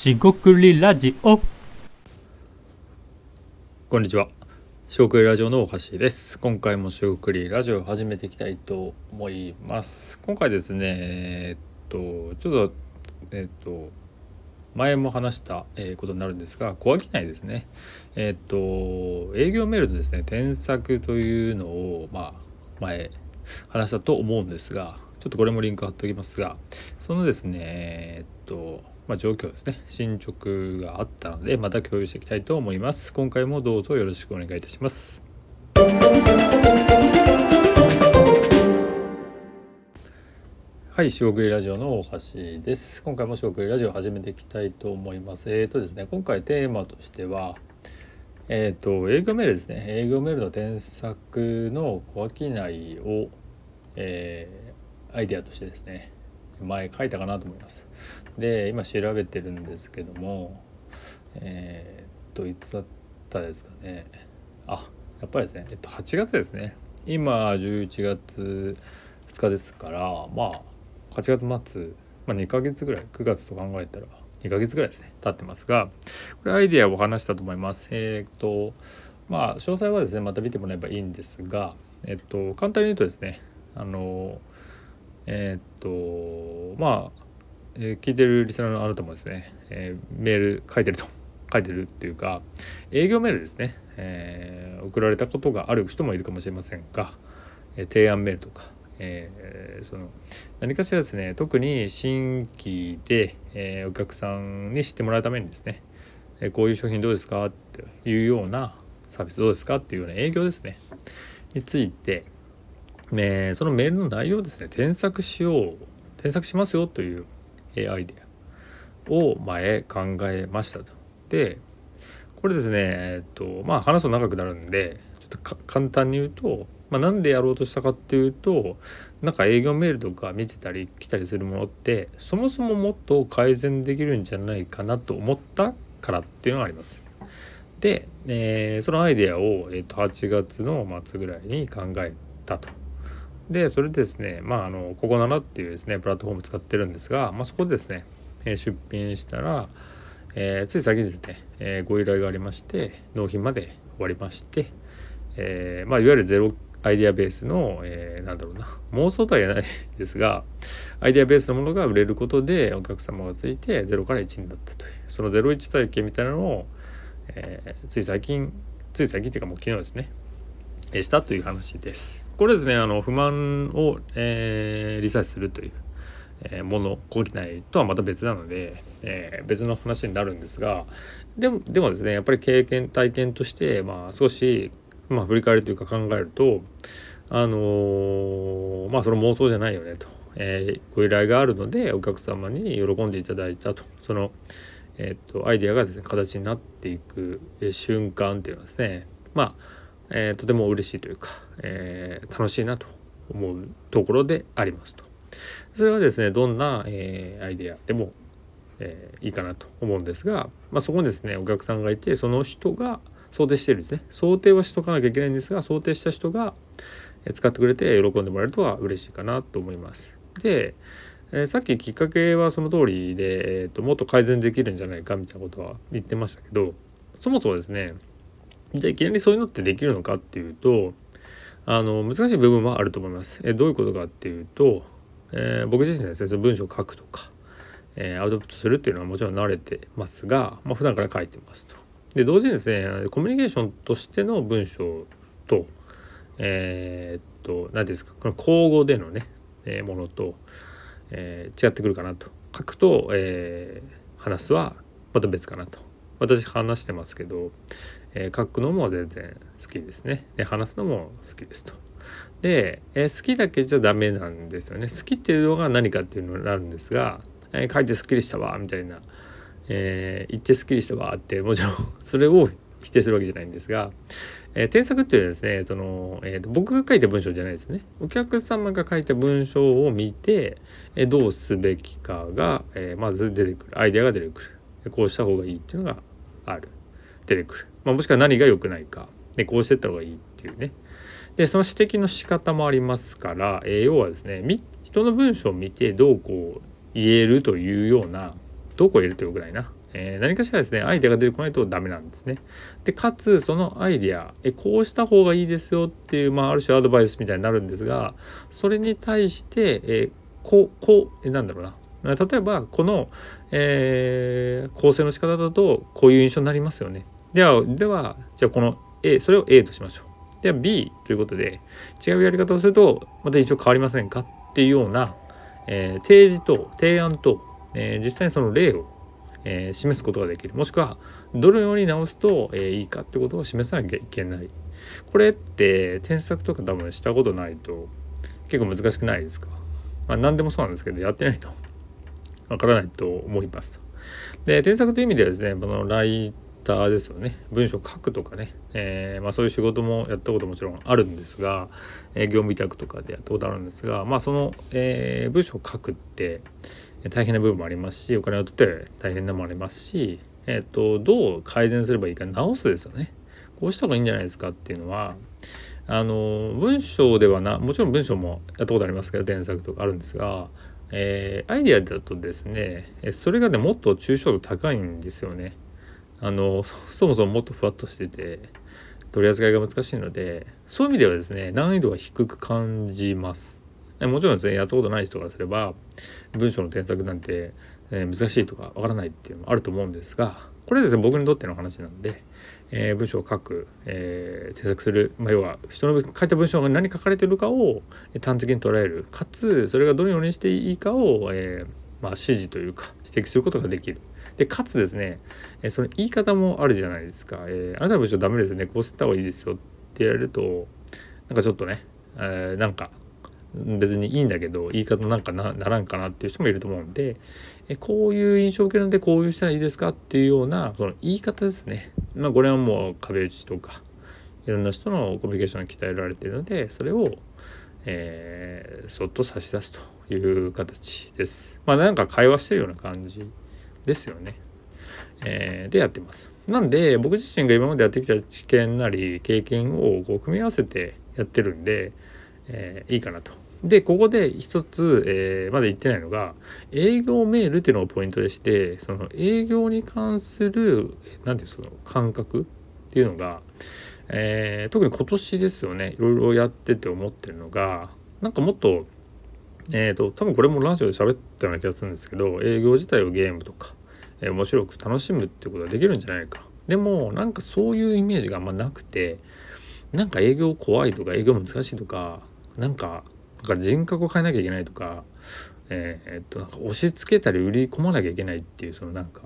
しごくりラジオこんにちは。しごくりラジオのおはしです。今回もしごくりラジオを始めていきたいと思います。今回ですね、えーっと、ちょっと、えーっと、前も話したえことになるんですが、小商いですね。えーっと、営業メールのですね、添削というのを、まあ、前話したと思うんですが、ちょっとこれもリンク貼っておきますが、そのですね、えっと、まあ、状況ですね進捗があったのでまた共有していきたいと思います今回もどうぞよろしくお願いいたしますはい、四国ラジオの大橋です。今回も四国ラジオ始めていきたいと思います。えっ、とですね、今回テーマとしては、えっ、と、営業メールですね。営業メールの添削の小商いを、えーアイデアとしてですね、前書いたかなと思います。で、今調べてるんですけども、えっ、と、いつだったですかね。あ、やっぱりですね、えっと、8月ですね。今、11月2日ですから、まあ、8月末、まあ、2ヶ月ぐらい9月と考えたら2ヶ月ぐらいですね経ってますがこれアイデアを話したと思いますえっ、とまあ詳細はですねまた見てもらえばいいんですがえっ、と簡単に言うとですねあのえっ、とまあ、えー聞いてるリスナーのあなたもですね、えーメール書いてると書いてるっていうか営業メールですね、えー送られたことがある人もいるかもしれませんが、え提案メールとかえその何かしらですね特に新規で、えお客さんに知ってもらうためにですね、えこういう商品どうですか？っていうようなサービスどうですか？っていうような営業ですね。について、えーそのメールの内容をですね添削しよう添削しますよという、えーアイデアを前考えましたと。でこれですねえっとまあ話すと長くなるんでちょっと簡単に言うと、まあ、なんでやろうとしたかっていうとなんか営業メールとか見てたり来たりするものってそもそももっと改善できるんじゃないかなと思ったからっていうのがあります。で、えーそのアイデアを、えー、と8月の末ぐらいに考えたと。でそれでですねまああのここならっていうですねプラットフォーム使ってるんですが、まあ、そこでですね、え出品したら、えーつい先にですね、えーご依頼がありまして納品まで終わりまして、えーまあ、いわゆるゼロアイデアベースの、えーなんだろうな妄想とは言えないですがアイデアベースのものが売れることでお客様がついて0から1になったというその01体験みたいなのを、えーつい最近つい最近っていうかもう昨日ですねしたという話です。これですねあの不満を、えーリサーチするという、えーもの好機内とはまた別なので、えー別の話になるんですがでもでもですねやっぱり経験体験として、まあ、少し、まあ、振り返るというか考えるとあのーまあその妄想じゃないよねと、えーご依頼があるのでお客様に喜んでいただいたとその、えーっとアイデアがですね形になっていく瞬間っていうのはですねまあえーとても嬉しいというか、えー楽しいなと思うところでありますと。それはですねどんな、えーアイデアでも、えーいいかなと思うんですが、まあ、そこにですねお客さんがいてその人が想定してるんですね想定はしとかなきゃいけないんですが想定した人が使ってくれて喜んでもらえるとは嬉しいかなと思います。で、えーさっききっかけはその通りで、えーともっと改善できるんじゃないかみたいなことは言ってましたけどそもそもですねじゃあいきなりそういうのってできるのかっていうとあの難しい部分はあると思います。えどういうことかっていうと、えー僕自身ですねその文章を書くとか、えーアウトプットするっていうのはもちろん慣れてますが、まあ、普段から書いてますと。で同時にですねコミュニケーションとしての文章とえーっと何ていうんですかこの口語でのね、えものと、えー違ってくるかなと書くと、えー話すはまた別かなと私話してますけど、えー書くのも全然好きですね。で話すのも好きですと。で、えー好きだけじゃダメなんですよね。好きっていうのが何かっていうのになるんですが、えー書いてすっきりしたわみたいな、え言ってすっきりしたわってもちろん それを否定するわけじゃないんですが、え添削っていうのはですねその、えーと僕が書いた文章じゃないですね。お客様が書いた文章を見て、えどうすべきかが、えまず出てくる。アイデアが出てくる。こうした方がいいっていうのがある。出てくる、まあ、もしくは何が良くないか。でこうしてった方がいいっていうね。でその指摘の仕方もありますから、えー要はですね人の文章を見てどうこう言えるというようなどうこう言えるというぐらいな、えー、何かしらですねアイデアが出てこないとダメなんですね。でかつそのアイデアえこうした方がいいですよっていう、まあ、ある種アドバイスみたいになるんですがそれに対して、えー、こうこうえなんだろうな。例えばこの、えー、構成の仕方だとこういう印象になりますよね。ではではじゃあこの A それを A としましょう。では B ということで違うやり方をするとまた印象変わりませんかっていうような、えー、提示と提案と、えー、実際にその例を、えー、示すことができるもしくはどのように直すと、えー、いいかってことを示さなきゃいけない。これって添削とか多分したことないと結構難しくないですか？まあ何でもそうなんですけどやってないとわからないと思います。で添削という意味ではですねこのライターですよね。文章書くとかね、えー、まあ、そういう仕事もやったこともちろんあるんですが、えー、業務委託とかでやったことあるんですがまあその、えー、文章を書くって大変な部分もありますしお金を取って大変なのもありますし、えーと、どう改善すればいいか直すですよね。こうした方がいいんじゃないですかっていうのはあの文章ではなもちろん文章もやったことありますけど添削とかあるんですがえー、アイデアだとですねそれがねもっと抽象度高いんですよね。あのそもそももっとふわっとしてて取り扱いが難しいのでそういう意味ではですね難易度は低く感じます。もちろんですねやったことない人からすれば文章の添削なんて、えー、難しいとかわからないっていうのもあると思うんですがこれですね僕にとっての話なんで、えー、文章を書く、えー、添削する、まあ、要は人の書いた文章が何書かれてるかを端的に捉えるかつそれがどのようにしていいかを、えーまあ、指示というか指摘することができる。でかつですね、えその言い方もあるじゃないですか。えー、あなたの文章ダメですね。こうした方がいいですよって言われるとなんかちょっとね、えー、なんか別にいいんだけど言い方なんかならんかなっていう人もいると思うんでえこういう印象を受けるのでこういうしたらいいですかっていうようなその言い方ですね。まあこれはもう壁打ちとかいろんな人のコミュニケーションが鍛えられているのでそれを、えー、そっと差し出すという形です。まあなんか会話してるような感じ。ですよね、えー、でやってます。なんで僕自身が今までやってきた知見なり経験をこう組み合わせてやってるんで、えー、いいかなと。でここで一つ、えー、まだ言ってないのが営業メールっていうのがポイントでしてその営業に関する何ていうその感覚っていうのが、えー、特に今年ですよね。いろいろやってて思ってるのがなんかもっとえーと、多分これもラジオで喋ったような気がするんですけど営業自体をゲームとか、えー、面白く楽しむっていうことができるんじゃないか。でもなんかそういうイメージがあんまなくてなんか営業怖いとか営業難しいとかなんかなんか人格を変えなきゃいけないとか、えー、っとなんか押し付けたり売り込まなきゃいけないっていうそのなんか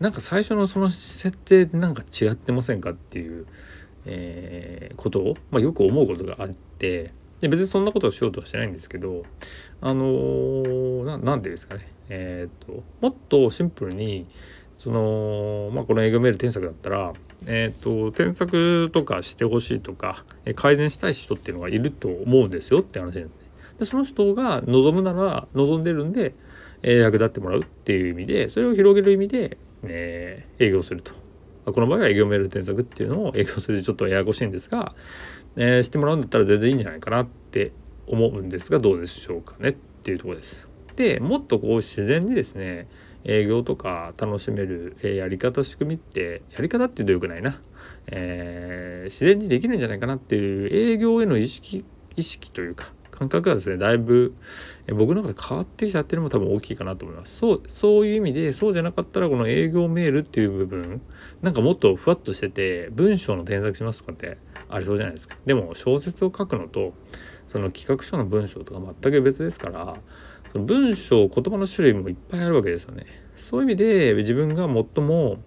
なんか最初のその設定でなんか違ってませんかっていう、えー、ことを、まあ、よく思うことがあってで別にそんなことをしようとはしてないんですけどあのー、なんでですかねえー、っともっとシンプルにそのまあこの営業メール添削だったらえっ、と添削とかしてほしいとか改善したい人っていうのがいると思うんですよって話なんで。でその人が望むなら望んでるんで、えー、役立ってもらうっていう意味でそれを広げる意味で、え、営業すると。この場合は営業メール添削っていうのを営業するちょっとややこしいんですが、えー、してもらうんだったら全然いいんじゃないかなって思うんですがどうでしょうかねっていうところです。でもっとこう自然にですね営業とか楽しめる、えやり方仕組みってやり方っていうとよくないな、えー、自然にできるんじゃないかなっていう営業への意識意識というか感覚がですねだいぶ僕の中で変わってきちゃってるのも多分大きいかなと思います。そうそういう意味でそうじゃなかったらこの営業メールっていう部分なんかもっとふわっとしてて文章の添削しますとかってありそうじゃないですか。でも小説を書くのとその企画書の文章とか全く別ですからその文章言葉の種類もいっぱいあるわけですよね。そういう意味で自分が最も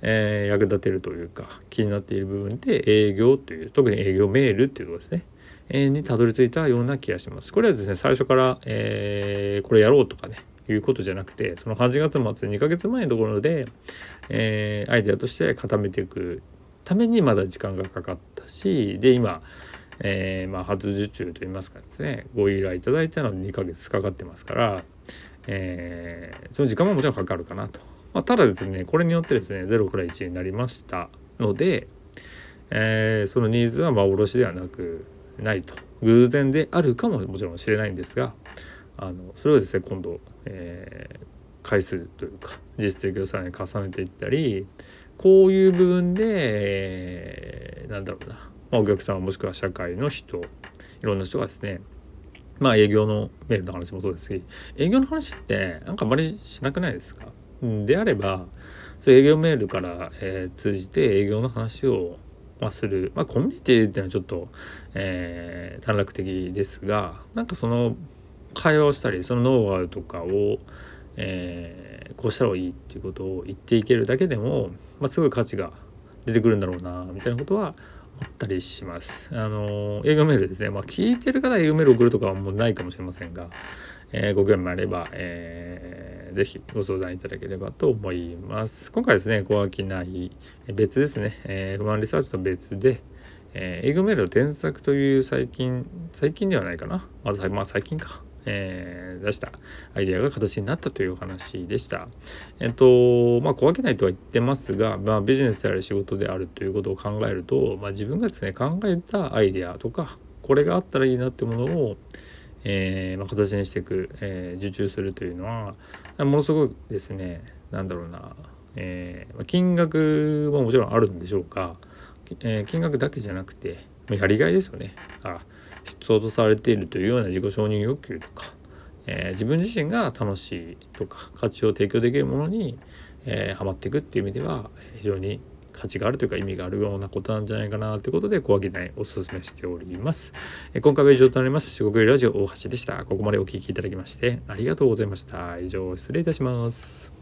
えー、役立てるというか気になっている部分で営業という特に営業メールっていうところですね。にたどり着いたような気がします。これはですね最初から、えー、これやろうとかねいうことじゃなくてその8月末2ヶ月前のところで、えー、アイデアとして固めていくためにまだ時間がかかったしで今、えー、まあ、初受注といいますかですねご依頼いただいたのに2ヶ月かかってますから、えー、その時間ももちろんかかるかなと。まあ、ただですねこれによってですね0から1になりましたので、えそのニーズは幻ではなくないと。偶然であるかももちろん知れないんですがあのそれをですね今度、えー、回数というか実績をさらに重ねていったりこういう部分で、えー、なんだろうな、まあ、お客さんもしくは社会の人いろんな人がですねまあ営業のメールの話もそうですし営業の話ってなんかあまりしなくないですか？であればそう営業メールから、えー、通じて営業の話を、まあ、する、まあ、コミュニティっていうのはちょっと、えー、短絡的ですがなんかその会話をしたりそのノウハウとかを、えー、こうしたらいいっていうことを言っていけるだけでも、まあ、すごい価値が出てくるんだろうなみたいなことは思ったりします。あの営業メールですね。まあ、聞いてる方営業メール送るとかはもうないかもしれませんが、えー、ご興味あれば、えー、ぜひご相談いただければと思います。今回ですね、小商い別ですね、えー、不満リサーチと別で、えー、営業メールの添削という最近、最近ではないかな。まず、まあ最近か。えー、出したアイデアが形になったというお話でした。えっとまあ小分けないとは言ってますが、まあ、ビジネスである仕事であるということを考えると、まあ、自分がですね考えたアイデアとかこれがあったらいいなってものをえー、まあ、形にしていく、えー、受注するというのはものすごいですね。なんだろうな、えー、金額ももちろんあるんでしょうか、え金額だけじゃなくてやりがいですよね。あ必要とされているというような自己承認欲求とか、え自分自身が楽しいとか価値を提供できるものに、えー、ハマっていくっていう意味では非常に価値があるというか意味があるようなことなんじゃないかなということで小分けないおすすめしております。え今回は以上となります。四国ラジオ大橋でした。ここまでお聴きいただきましてありがとうございました。以上失礼いたします。